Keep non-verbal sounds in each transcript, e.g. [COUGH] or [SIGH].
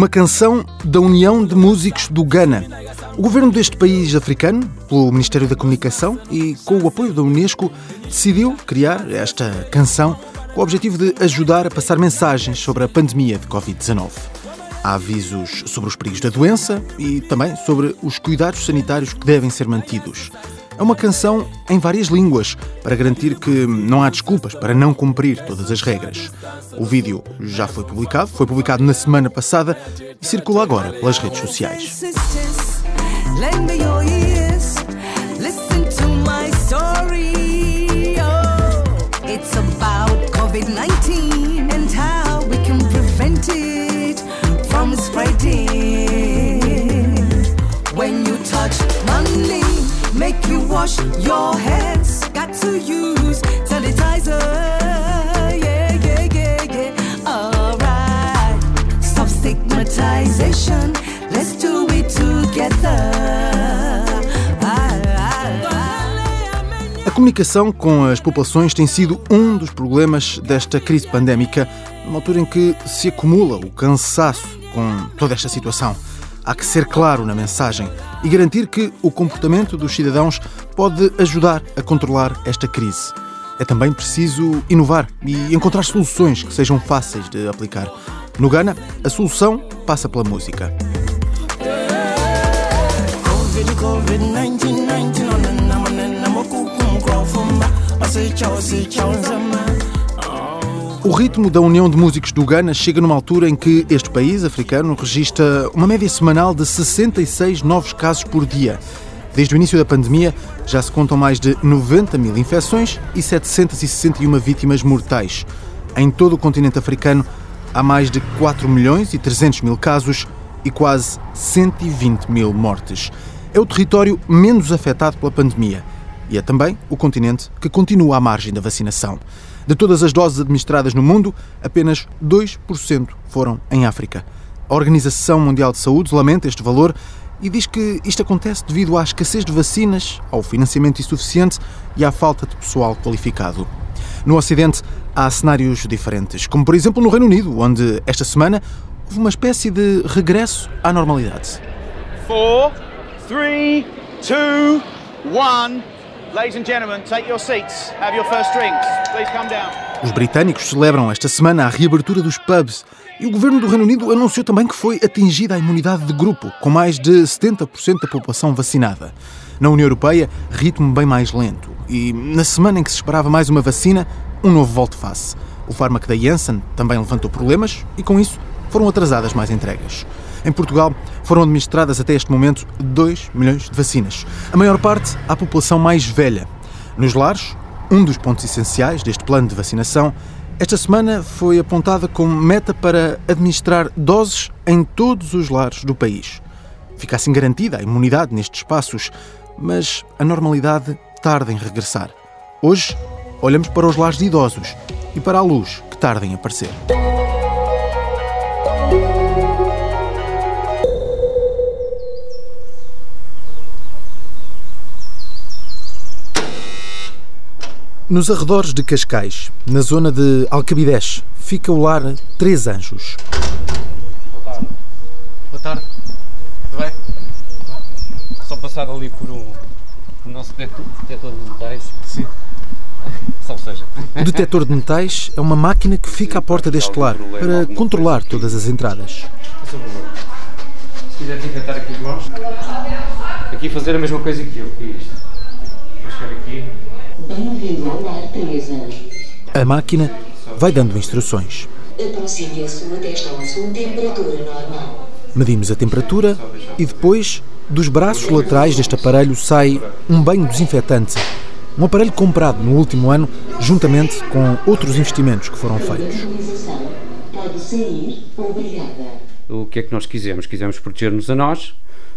Uma canção da União de Músicos do Ghana. O governo deste país africano, pelo Ministério da Comunicação e com o apoio da Unesco, decidiu criar esta canção com o objetivo de ajudar a passar mensagens sobre a pandemia de Covid-19. Há avisos sobre os perigos da doença e também sobre os cuidados sanitários que devem ser mantidos. É uma canção em várias línguas para garantir que não há desculpas para não cumprir todas as regras. O vídeo já foi publicado, foi publicado na semana passada e circula agora pelas redes sociais. Wash your hands. Got to use sanitizer. Yeah, yeah, yeah, yeah. Alright. Stop stigmatization. Let's do it together. A comunicação com as populações tem sido um dos problemas desta crise pandémica, numa altura em que se acumula o cansaço com toda esta situação. Há que ser claro na mensagem e garantir que o comportamento dos cidadãos pode ajudar a controlar esta crise. É também preciso inovar e encontrar soluções que sejam fáceis de aplicar. No Ghana, a solução passa pela música. O ritmo da União de Músicos do Ghana chega numa altura em que este país africano registra uma média semanal de 66 novos casos por dia. Desde o início da pandemia, já se contam mais de 90 mil infecções e 761 vítimas mortais. Em todo o continente africano, há mais de 4 milhões e 300 mil casos e quase 120 mil mortes. É o território menos afetado pela pandemia e é também o continente que continua à margem da vacinação. De todas as doses administradas no mundo, apenas 2% foram em África. A Organização Mundial de Saúde lamenta este valor e diz que isto acontece devido à escassez de vacinas, ao financiamento insuficiente e à falta de pessoal qualificado. No Ocidente há cenários diferentes, como por exemplo no Reino Unido, onde esta semana houve uma espécie de regresso à normalidade. 4, 3, 2, 1. Ladies and gentlemen, take your seats. Have your first drinks. Please come down. Os britânicos celebram esta semana a reabertura dos pubs e o governo do Reino Unido anunciou também que foi atingida a imunidade de grupo, com mais de 70% da população vacinada. Na União Europeia, ritmo bem mais lento. E na semana em que se esperava mais uma vacina, um novo volte-face. O fármaco da Janssen também levantou problemas e, com isso, foram atrasadas mais entregas. Em Portugal foram administradas até este momento 2 milhões de vacinas, a maior parte à população mais velha. Nos lares, um dos pontos essenciais deste plano de vacinação, esta semana foi apontada como meta para administrar doses em todos os lares do país. Fica assim garantida a imunidade nestes espaços, mas a normalidade tarda em regressar. Hoje, olhamos para os lares de idosos e para a luz que tarda em aparecer. Nos arredores de Cascais, na zona de Alcabidez, fica o lar Três Anjos. Boa tarde. Boa tarde. Tudo bem? Só passar ali por um, o nosso detetor de metais. Sim. [LAUGHS] Só seja. O detetor de metais é uma máquina que fica à porta deste lar para controlar todas as entradas. Se quiser tentar aqui as mãos, aqui fazer a mesma coisa que eu. Que é isto. Vou chegar aqui. A máquina vai dando instruções. Aproxime a sua testa à sua temperatura normal. Medimos a temperatura e depois, dos braços laterais deste aparelho, sai um banho desinfetante. Um aparelho comprado no último ano, juntamente com outros investimentos que foram feitos. Pode sair. Obrigada. O que é que nós quisemos? Quisemos proteger-nos a nós,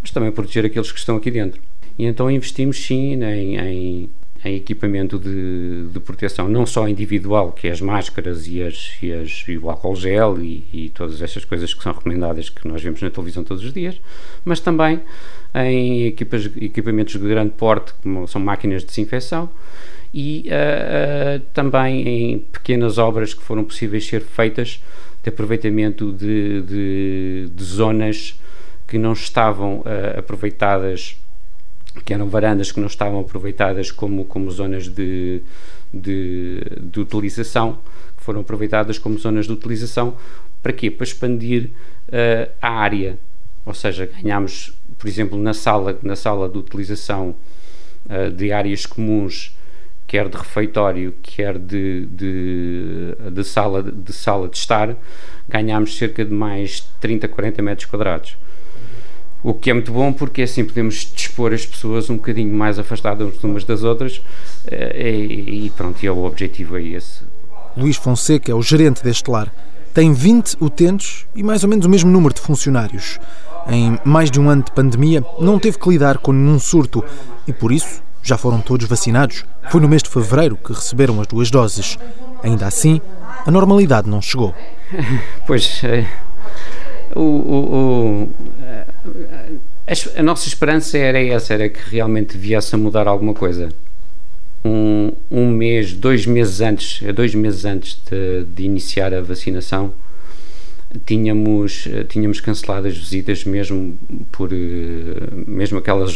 mas também proteger aqueles que estão aqui dentro. E então investimos sim em, em, em equipamento de, de, proteção, não só individual, que é as máscaras e, as, e, as, e o álcool gel e, e, todas estas coisas que são recomendadas que nós vemos na televisão todos os dias, mas também em equipas, equipamentos de grande porte, como são máquinas de desinfecção, e uh, uh, também em pequenas obras que foram possíveis ser feitas de aproveitamento de, de, de zonas que não estavam uh, aproveitadas, que eram varandas que não estavam aproveitadas como, como zonas de, de, de utilização, que foram aproveitadas como zonas de utilização, para quê? Para expandir uh, a área, ou seja, ganhámos, por exemplo, na sala, na sala de utilização uh, de áreas comuns, quer de refeitório, quer de, de, de, sala, de sala de estar, ganhámos cerca de mais 30, 40 metros quadrados. O que é muito bom porque assim podemos dispor as pessoas um bocadinho mais afastadas umas das outras eh, e, e pronto, e é o objetivo é esse. Luís Fonseca é o gerente deste lar. Tem 20 utentes e mais ou menos o mesmo número de funcionários. Em mais de um ano de pandemia, não teve que lidar com nenhum surto e por isso já foram todos vacinados. Foi no mês de fevereiro que receberam as duas doses. Ainda assim, a normalidade não chegou. [LAUGHS] Pois, é, o, o, o, a, nossa esperança era essa, era que realmente viesse a mudar alguma coisa. Um, um mês, dois meses antes, dois meses antes de, de iniciar a vacinação, tínhamos tínhamos cancelado as visitas mesmo por mesmo aquelas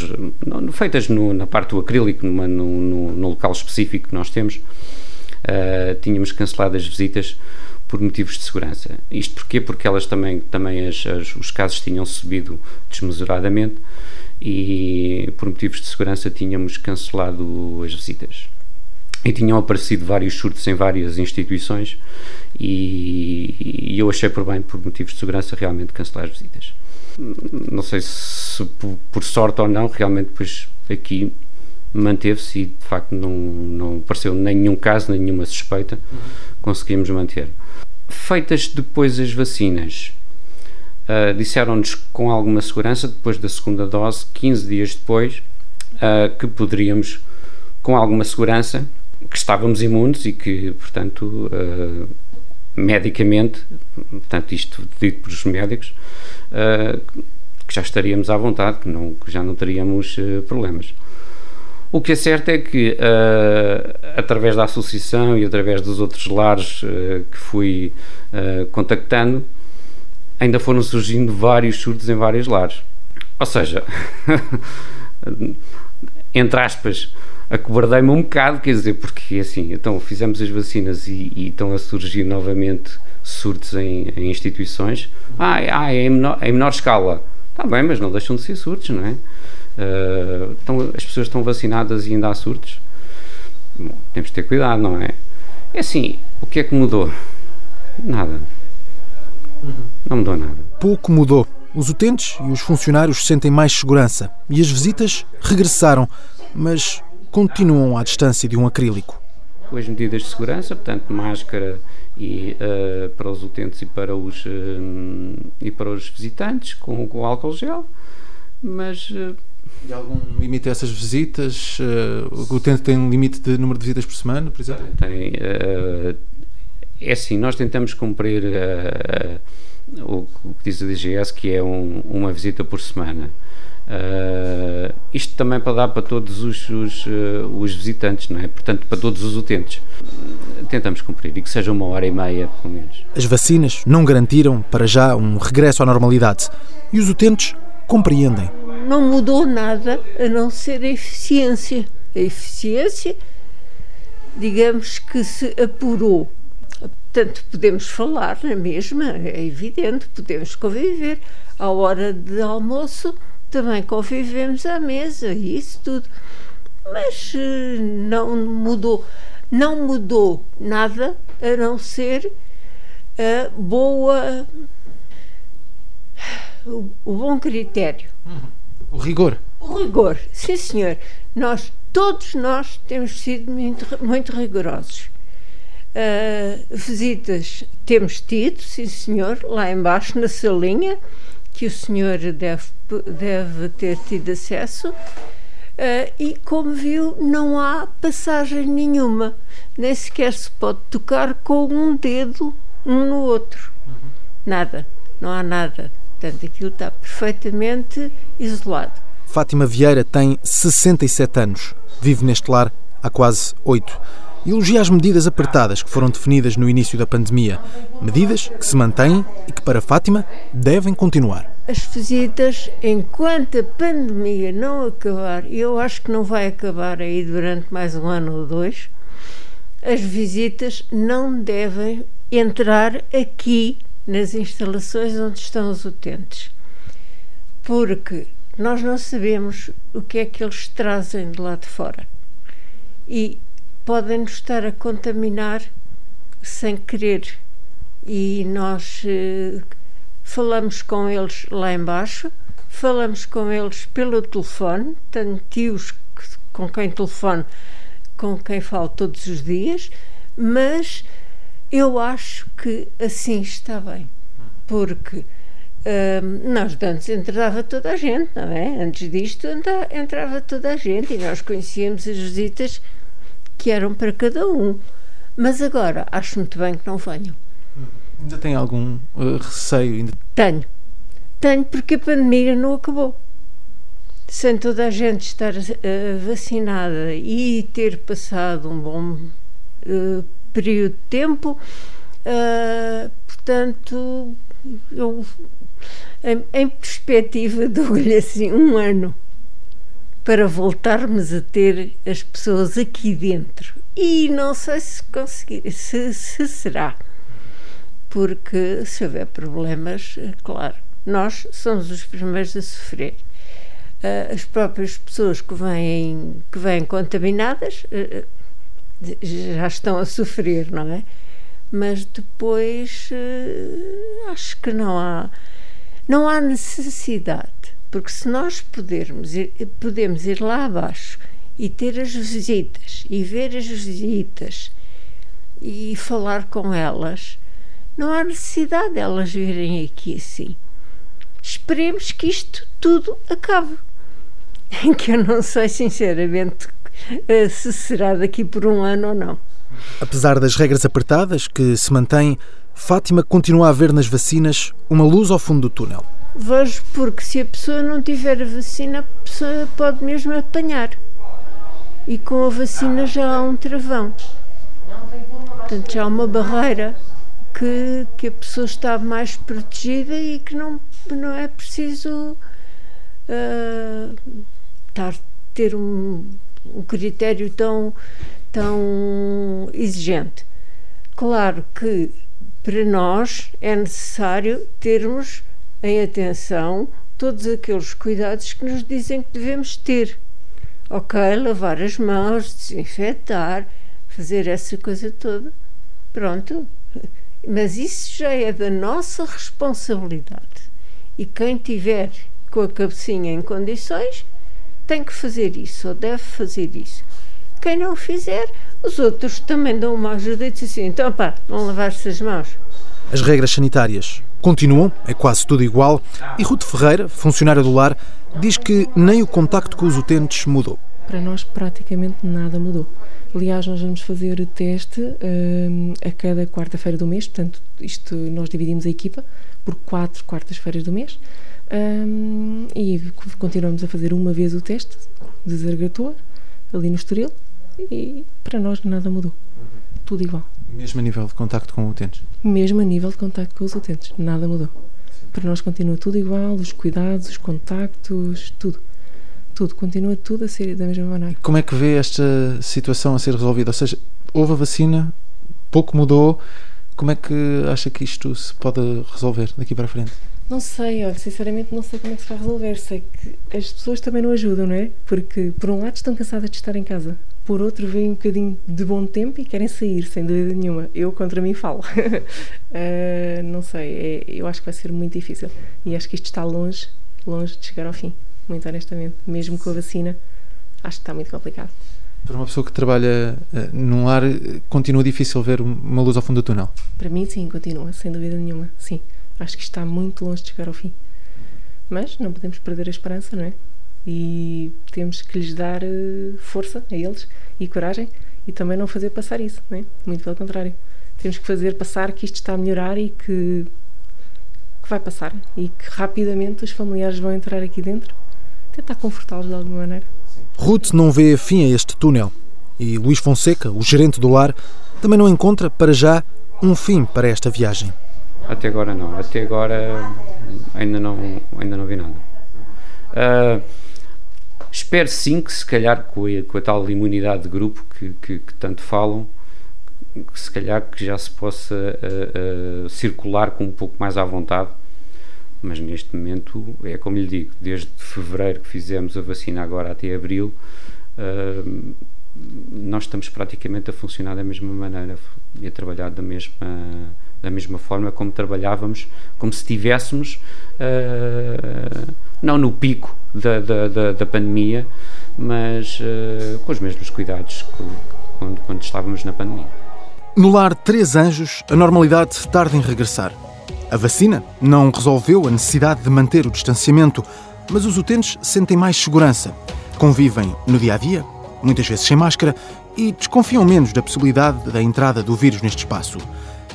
feitas no, na parte do acrílico numa, no, no, no, local específico que nós temos uh, tínhamos cancelado as visitas por motivos de segurança. Isto porquê? Porque elas também, também as, as, os casos tinham subido desmesuradamente e por motivos de segurança tínhamos cancelado as visitas. E tinham aparecido vários surtos em várias instituições e, e eu achei por bem, por motivos de segurança, realmente cancelar as visitas. Não sei se por, por sorte ou não, realmente depois aqui manteve-se e de facto não, não apareceu nenhum caso, nenhuma suspeita, conseguimos manter. Feitas depois as vacinas, uh, disseram-nos com alguma segurança, depois da segunda dose, 15 dias depois, uh, que poderíamos, com alguma segurança, que estávamos imunes e que, portanto, uh, medicamente, portanto, isto dito pelos médicos, que já estaríamos à vontade, que, não, que já não teríamos problemas. O que é certo é que, uh, através da associação e através dos outros lares uh, que fui uh, contactando, ainda foram surgindo vários surtos em vários lares. Ou seja, [LAUGHS] entre aspas, acobardei-me um bocado, quer dizer, porque assim, então fizemos as vacinas e, e estão a surgir novamente surtos em, em instituições. Ah, ah é em menor, é em menor escala. Está bem, mas não deixam de ser surtos, não é? Uh, então, as pessoas estão vacinadas e ainda há surtos. Bom, temos de ter cuidado, não é? É assim, o que é que mudou? Nada. Não mudou nada. Pouco mudou. Os utentes e os funcionários sentem mais segurança e as visitas regressaram, mas continuam à distância de um acrílico. Com as medidas de segurança, portanto, máscara e, uh, para os utentes e para os, uh, e para os visitantes, com, com álcool gel, mas uh, e algum limite a essas visitas? Uh, o utente tem um limite de número de visitas por semana, por exemplo? Tem. Uh, é assim, nós tentamos cumprir uh, o que diz a DGS, que é um, uma visita por semana. Uh, isto também para dar para todos os, os, uh, os, visitantes, não é? Portanto, para todos os utentes. Tentamos cumprir e que seja uma hora e meia, pelo menos. As vacinas não garantiram, para já, um regresso à normalidade. E os utentes compreendem não mudou nada a não ser a eficiência. A eficiência, digamos que se apurou. Portanto, podemos falar na mesma, é evidente, podemos conviver. À hora de almoço também convivemos à mesa, isso tudo. Mas eh, não mudou. não mudou nada a não ser a boa o, bom critério. O rigor. O rigor, sim senhor. Nós, todos nós, temos sido muito, muito rigorosos. Uh, visitas temos tido, sim senhor, lá embaixo na salinha, que o senhor deve, deve ter tido acesso. Uh, e como viu, não há passagem nenhuma, nem sequer se pode tocar com um dedo um no outro. Nada, não há nada. Portanto, aquilo está perfeitamente isolado. Fátima Vieira tem 67 anos, vive neste lar há quase oito. Elogia as medidas apertadas que foram definidas no início da pandemia. Medidas que se mantêm e que, para Fátima, devem continuar. As visitas, enquanto a pandemia não acabar, e eu acho que não vai acabar aí durante mais um ano ou dois, as visitas não devem entrar aqui nas instalações onde estão os utentes. Porque nós não sabemos o que é que eles trazem de lá de fora. E podem nos estar a contaminar sem querer. E nós eh, falamos com eles lá embaixo, falamos com eles pelo telefone, tenho tios com quem telefono, com quem falo todos os dias, mas eu acho que assim está bem, porque hum, nós antes entrava toda a gente, não é? Antes disto entrava toda a gente e nós conhecíamos as visitas que eram para cada um. Mas agora acho muito bem que não venham. Ainda tem algum uh, receio? Ainda... Tenho. Tenho porque a pandemia não acabou. Sem toda a gente estar uh, vacinada e ter passado um bom uh, período de tempo. Uh, portanto, eu, em, em perspectiva, [LAUGHS] dou-lhe assim um ano para voltarmos a ter as pessoas aqui dentro. E não sei se conseguir, se, se será. Porque se houver problemas, claro, nós somos os primeiros a sofrer. Uh, as próprias pessoas que vêm, que vêm contaminadas uh, já estão a sofrer, não é? Mas depois uh, acho que não há, não há necessidade, porque se nós pudermos ir, podemos ir lá abaixo e ter as visitas e ver as visitas e falar com elas, não há necessidade delas virem aqui assim. Esperemos que isto tudo acabe. [LAUGHS] Que eu não sei sinceramente eh, se será daqui por um ano ou não. Apesar das regras apertadas que se mantêm, Fátima continua a ver nas vacinas uma luz ao fundo do túnel. Vejo porque se a pessoa não tiver a vacina, a pessoa pode mesmo apanhar. E com a vacina já há um travão. Portanto, já há uma barreira que, que a pessoa está mais protegida e que não, não é preciso uh, estar, ter um, um critério tão, tão exigente. Claro que para nós é necessário termos em atenção todos aqueles cuidados que nos dizem que devemos ter. Ok, lavar as mãos, desinfetar, fazer essa coisa toda. Pronto. Mas isso já é da nossa responsabilidade. E quem tiver com a cabecinha em condições tem que fazer isso ou deve fazer isso. Quem não fizer, os outros também dão uma ajuda e dizem assim: então pá, vão lavar-se as mãos. As regras sanitárias continuam, é quase tudo igual, e Ruth Ferreira, funcionária do lar, diz que nem o contacto com os utentes mudou. Para nós, praticamente nada mudou. Aliás, nós vamos fazer teste um, a cada quarta-feira do mês, portanto, isto nós dividimos a equipa por quatro quartas-feiras do mês. Um, e continuamos a fazer uma vez o teste de zargator ali no Estoril e para nós nada mudou. Tudo igual. Mesmo a nível de contacto com utentes? Mesmo a nível de contacto com os utentes, nada mudou. Para nós continua tudo igual, os cuidados, os contactos, tudo. Tudo, continua tudo a ser da mesma maneira. Como é que vê esta situação a ser resolvida? Ou seja, houve a vacina, pouco mudou, como é que acha que isto se pode resolver daqui para a frente? Não sei, olha, sinceramente não sei como é que se vai resolver. Sei que as pessoas também não ajudam, não é? Porque, por um lado, estão cansadas de estar em casa. por outro veem um bocadinho de bom tempo e querem sair, sem dúvida nenhuma. Eu contra mim falo. uh, [LAUGHS] não sei, é, eu acho que vai ser muito difícil. E acho que isto está longe, longe de chegar ao fim, muito honestamente. Mesmo com a vacina, acho que está muito complicado. Para uma pessoa que trabalha uh, num lar, continua difícil ver uma luz ao fundo do túnel? Para mim, sim, continua, sem dúvida nenhuma. Sim, acho que está muito longe de chegar ao fim. Mas não podemos perder a esperança, não é? e temos que lhes dar eh, força a eles e coragem e também não fazer passar isso, não é? muito pelo contrário. Temos que fazer passar que isto está a melhorar e que, que vai passar e que rapidamente os familiares vão entrar aqui dentro, tentar confortá-los de alguma maneira. Ruth não vê fim a este túnel e Luís Fonseca, o gerente do lar, também não encontra para já um fim para esta viagem. Até agora não, até agora ainda não, ainda não vi nada. Uh, Espero sim que, se calhar, com a, com a tal imunidade de grupo que, que, que, tanto falam, que se calhar que já se possa uh, uh, circular com um pouco mais à vontade. Mas neste momento, é como lhe digo, desde fevereiro que fizemos a vacina, agora até abril, uh, nós estamos praticamente a funcionar da mesma maneira e a trabalhar da mesma da mesma forma como trabalhávamos, como se estivéssemos uh, não no pico da, da, da, da pandemia, mas uh, com os mesmos cuidados que, quando, quando estávamos na pandemia. No lar Três Anjos, a normalidade tarda em regressar. A vacina não resolveu a necessidade de manter o distanciamento, mas os utentes sentem mais segurança. Convivem no dia a dia, muitas vezes sem máscara, e desconfiam menos da possibilidade da entrada do vírus neste espaço.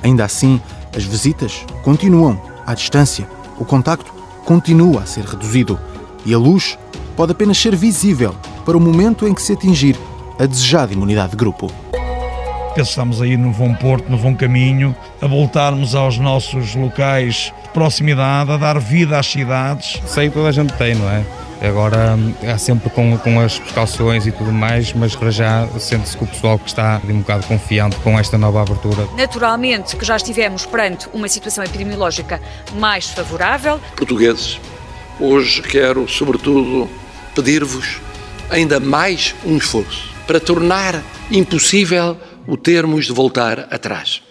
Ainda assim, as visitas continuam à distância, o contacto continua a ser reduzido e a luz pode apenas ser visível para o momento em que se atingir a desejada imunidade de grupo. Estamos aí no bom porto, no bom caminho, a voltarmos aos nossos locais de proximidade, a dar vida às cidades. Sei que toda a gente tem, não é? Agora há sempre com, com as precauções e tudo mais, mas para já sente-se que o pessoal que está um bocado confiante com esta nova abertura. Naturalmente que já estivemos perante uma situação epidemiológica mais favorável. Portugueses, hoje quero sobretudo pedir-vos ainda mais um esforço para tornar impossível o termos de voltar atrás.